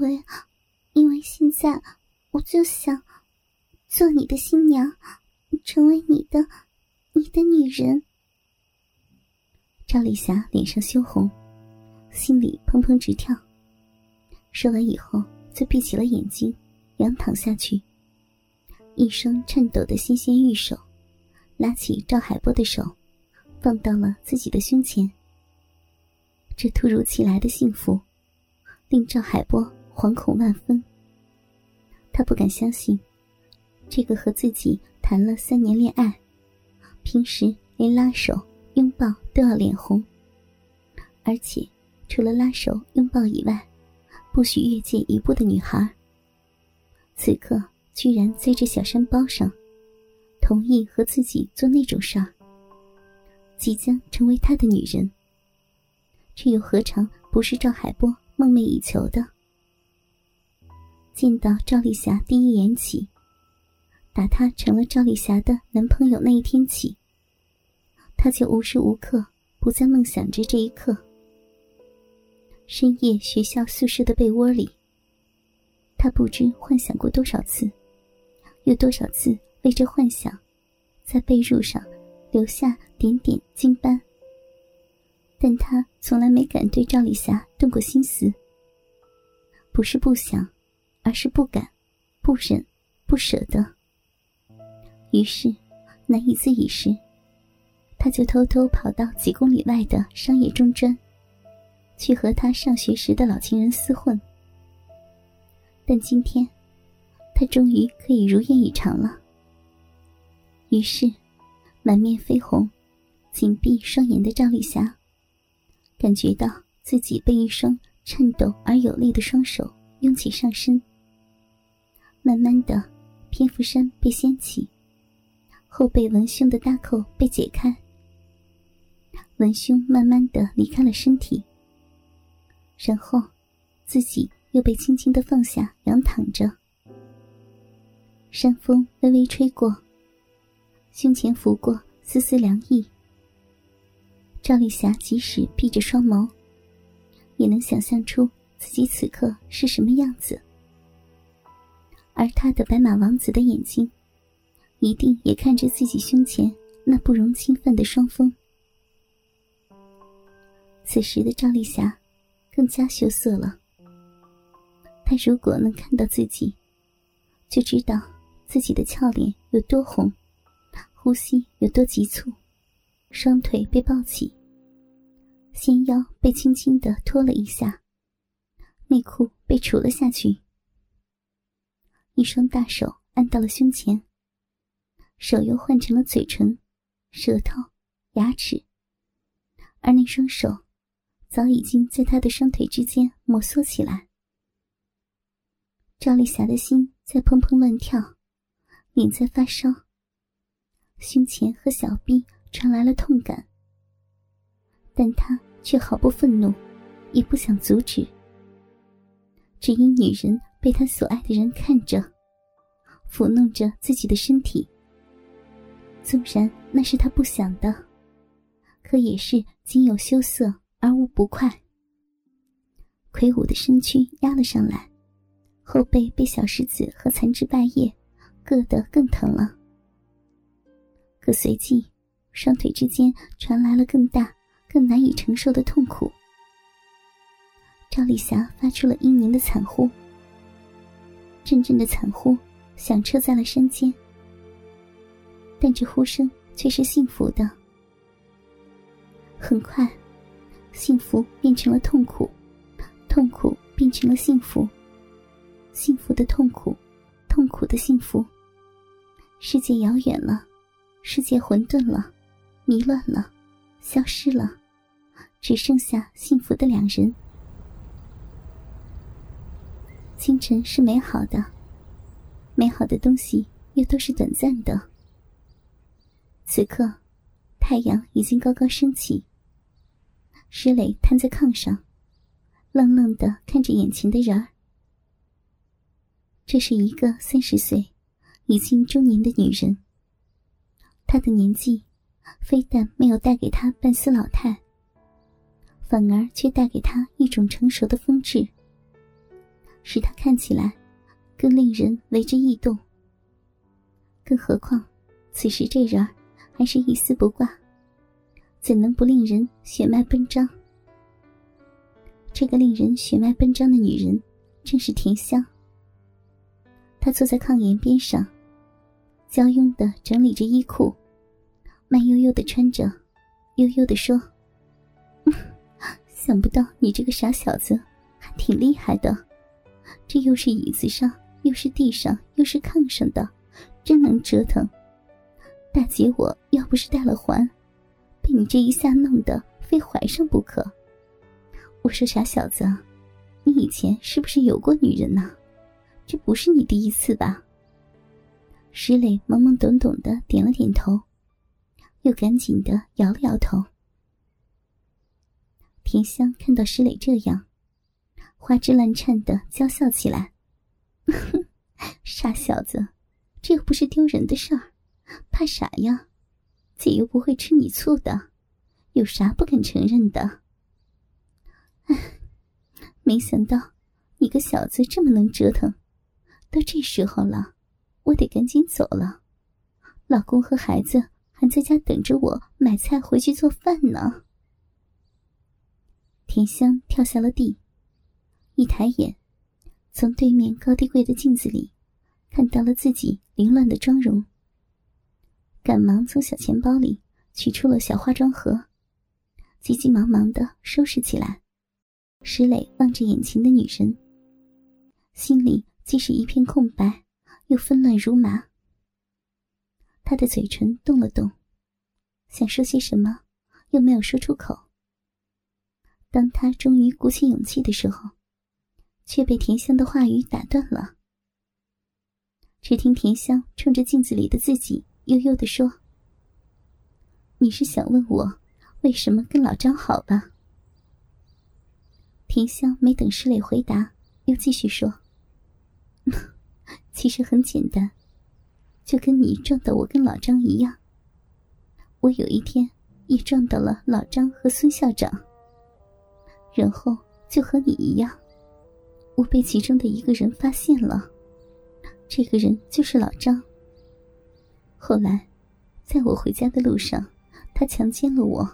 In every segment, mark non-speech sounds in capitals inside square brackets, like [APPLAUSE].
为，因为现在我就想做你的新娘，成为你的你的女人。赵丽霞脸上羞红，心里砰砰直跳。说完以后，就闭起了眼睛，仰躺下去。一双颤抖的纤纤玉手，拉起赵海波的手，放到了自己的胸前。这突如其来的幸福，令赵海波惶恐万分。他不敢相信，这个和自己谈了三年恋爱，平时连拉手拥抱都要脸红，而且除了拉手拥抱以外，不许越界一步的女孩，此刻居然在这小山包上，同意和自己做那种事儿，即将成为他的女人。这又何尝不是赵海波梦寐以求的？见到赵丽霞第一眼起，打他成了赵丽霞的男朋友那一天起，他就无时无刻不在梦想着这一刻。深夜学校宿舍的被窝里，他不知幻想过多少次，有多少次为这幻想，在被褥上留下点点金斑。但他从来没敢对赵丽霞动过心思，不是不想，而是不敢、不忍、不舍得。于是，难以自已时，他就偷偷跑到几公里外的商业中专，去和他上学时的老情人厮混。但今天，他终于可以如愿以偿了。于是，满面绯红、紧闭双眼的赵丽霞。感觉到自己被一双颤抖而有力的双手拥起上身，慢慢的，蝙蝠衫被掀起，后背文胸的搭扣被解开，文胸慢慢的离开了身体，然后，自己又被轻轻的放下，仰躺着。山风微微吹过，胸前拂过丝丝凉意。赵丽霞即使闭着双眸，也能想象出自己此刻是什么样子。而他的白马王子的眼睛，一定也看着自己胸前那不容侵犯的双峰。此时的赵丽霞，更加羞涩了。她如果能看到自己，就知道自己的俏脸有多红，呼吸有多急促。双腿被抱起，纤腰被轻轻的拖了一下，内裤被除了下去，一双大手按到了胸前，手又换成了嘴唇、舌头、牙齿，而那双手早已经在他的双腿之间摩挲起来。赵丽霞的心在砰砰乱跳，脸在发烧，胸前和小臂。传来了痛感，但她却毫不愤怒，也不想阻止。只因女人被他所爱的人看着，抚弄着自己的身体，纵然那是他不想的，可也是仅有羞涩而无不快。魁梧的身躯压了上来，后背被小石子和残枝败叶硌得更疼了。可随即。双腿之间传来了更大、更难以承受的痛苦。赵丽霞发出了嘤咛的惨呼，阵阵的惨呼响彻在了山间。但这呼声却是幸福的。很快，幸福变成了痛苦，痛苦变成了幸福，幸福的痛苦，痛苦的幸福。世界遥远了，世界混沌了。迷乱了，消失了，只剩下幸福的两人。清晨是美好的，美好的东西又都是短暂的。此刻，太阳已经高高升起。石磊瘫在炕上，愣愣的看着眼前的人儿。这是一个三十岁、已经中年的女人。她的年纪。非但没有带给她半丝老态，反而却带给她一种成熟的风致。使他看起来更令人为之异动。更何况，此时这人还是一丝不挂，怎能不令人血脉奔张？这个令人血脉奔张的女人，正是田香。她坐在炕沿边上，娇慵的整理着衣裤，慢悠悠的穿着，悠悠的说：“想不到你这个傻小子还挺厉害的，这又是椅子上，又是地上，又是炕上的，真能折腾。大姐，我要不是戴了环，被你这一下弄得非怀上不可。我说傻小子，你以前是不是有过女人呢？”这不是你第一次吧？石磊懵懵懂懂的点了点头，又赶紧的摇了摇头。田香看到石磊这样，花枝乱颤的娇笑起来：“ [LAUGHS] 傻小子，这又不是丢人的事儿，怕啥呀？姐又不会吃你醋的，有啥不肯承认的？”哎，[SIGHS] 没想到你个小子这么能折腾。都这时候了，我得赶紧走了。老公和孩子还在家等着我买菜回去做饭呢。田香跳下了地，一抬眼，从对面高低柜的镜子里看到了自己凌乱的妆容，赶忙从小钱包里取出了小化妆盒，急急忙忙的收拾起来。石磊望着眼前的女人，心里。既是一片空白，又纷乱如麻。他的嘴唇动了动，想说些什么，又没有说出口。当他终于鼓起勇气的时候，却被甜香的话语打断了。只听甜香冲着镜子里的自己悠悠地说：“你是想问我为什么跟老张好吧？”甜香没等石磊回答，又继续说。[LAUGHS] 其实很简单，就跟你撞到我跟老张一样。我有一天也撞到了老张和孙校长，然后就和你一样，我被其中的一个人发现了。这个人就是老张。后来，在我回家的路上，他强奸了我，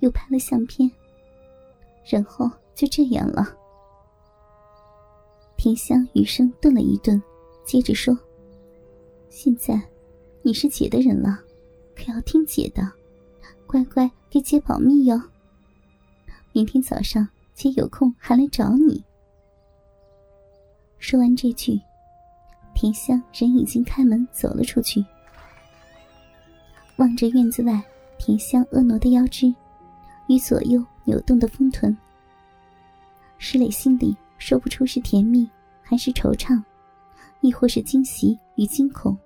又拍了相片，然后就这样了。田香余生顿了一顿，接着说：“现在你是姐的人了，可要听姐的，乖乖给姐保密哟。明天早上姐有空还来找你。”说完这句，田香人已经开门走了出去。望着院子外田香婀娜的腰肢与左右扭动的丰臀，石磊心里。说不出是甜蜜，还是惆怅，亦或是惊喜与惊恐。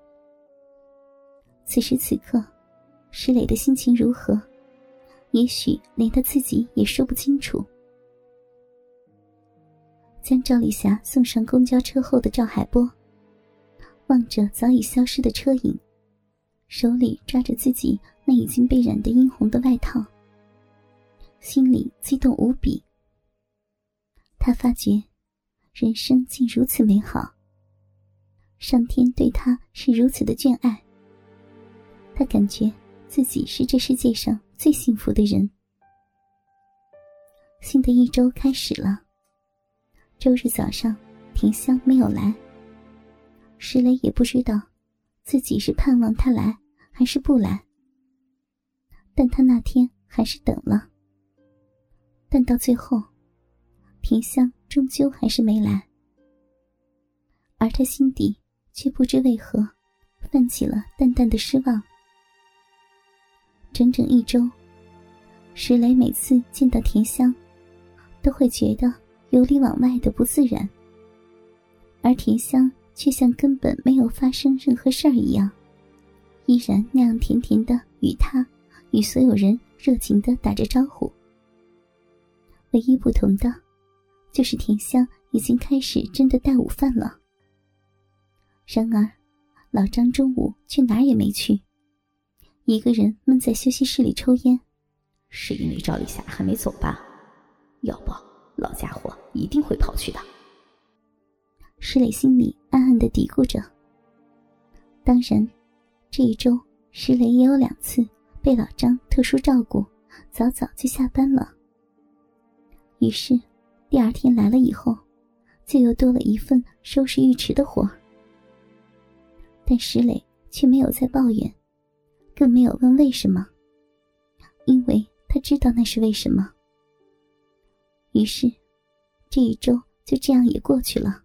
此时此刻，石磊的心情如何，也许连他自己也说不清楚。将赵丽霞送上公交车后的赵海波，望着早已消失的车影，手里抓着自己那已经被染得殷红的外套，心里激动无比。他发觉，人生竟如此美好。上天对他是如此的眷爱。他感觉自己是这世界上最幸福的人。新的一周开始了。周日早上，田香没有来。石磊也不知道，自己是盼望他来还是不来。但他那天还是等了。但到最后。田香终究还是没来，而他心底却不知为何泛起了淡淡的失望。整整一周，石磊每次见到田香，都会觉得由里往外的不自然，而田香却像根本没有发生任何事儿一样，依然那样甜甜的与他与所有人热情的打着招呼。唯一不同的。就是田香已经开始真的带午饭了。然而，老张中午却哪儿也没去，一个人闷在休息室里抽烟。是因为赵丽霞还没走吧？要不，老家伙一定会跑去的。石磊心里暗暗的嘀咕着。当然，这一周石磊也有两次被老张特殊照顾，早早就下班了。于是，第二天来了以后，就又多了一份收拾浴池的活。但石磊却没有再抱怨，更没有问为什么，因为他知道那是为什么。于是，这一周就这样也过去了。